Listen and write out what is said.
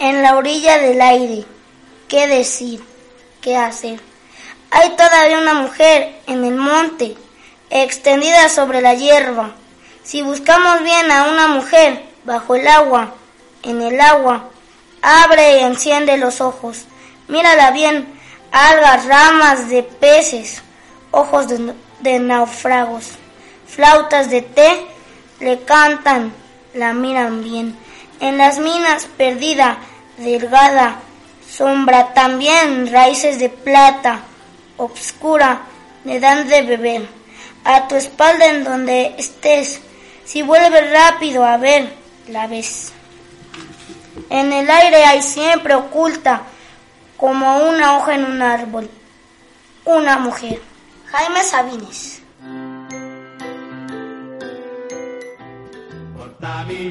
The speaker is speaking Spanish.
En la orilla del aire, ¿qué decir? ¿Qué hacer? Hay todavía una mujer en el monte, extendida sobre la hierba. Si buscamos bien a una mujer bajo el agua, en el agua, abre y enciende los ojos. Mírala bien, algas, ramas de peces, ojos de, de náufragos, flautas de té le cantan, la miran bien. En las minas perdida, delgada, sombra también, raíces de plata, obscura, le dan de beber. A tu espalda en donde estés, si vuelves rápido a ver, la ves. En el aire hay siempre oculta, como una hoja en un árbol, una mujer. Jaime Sabines. Porta mi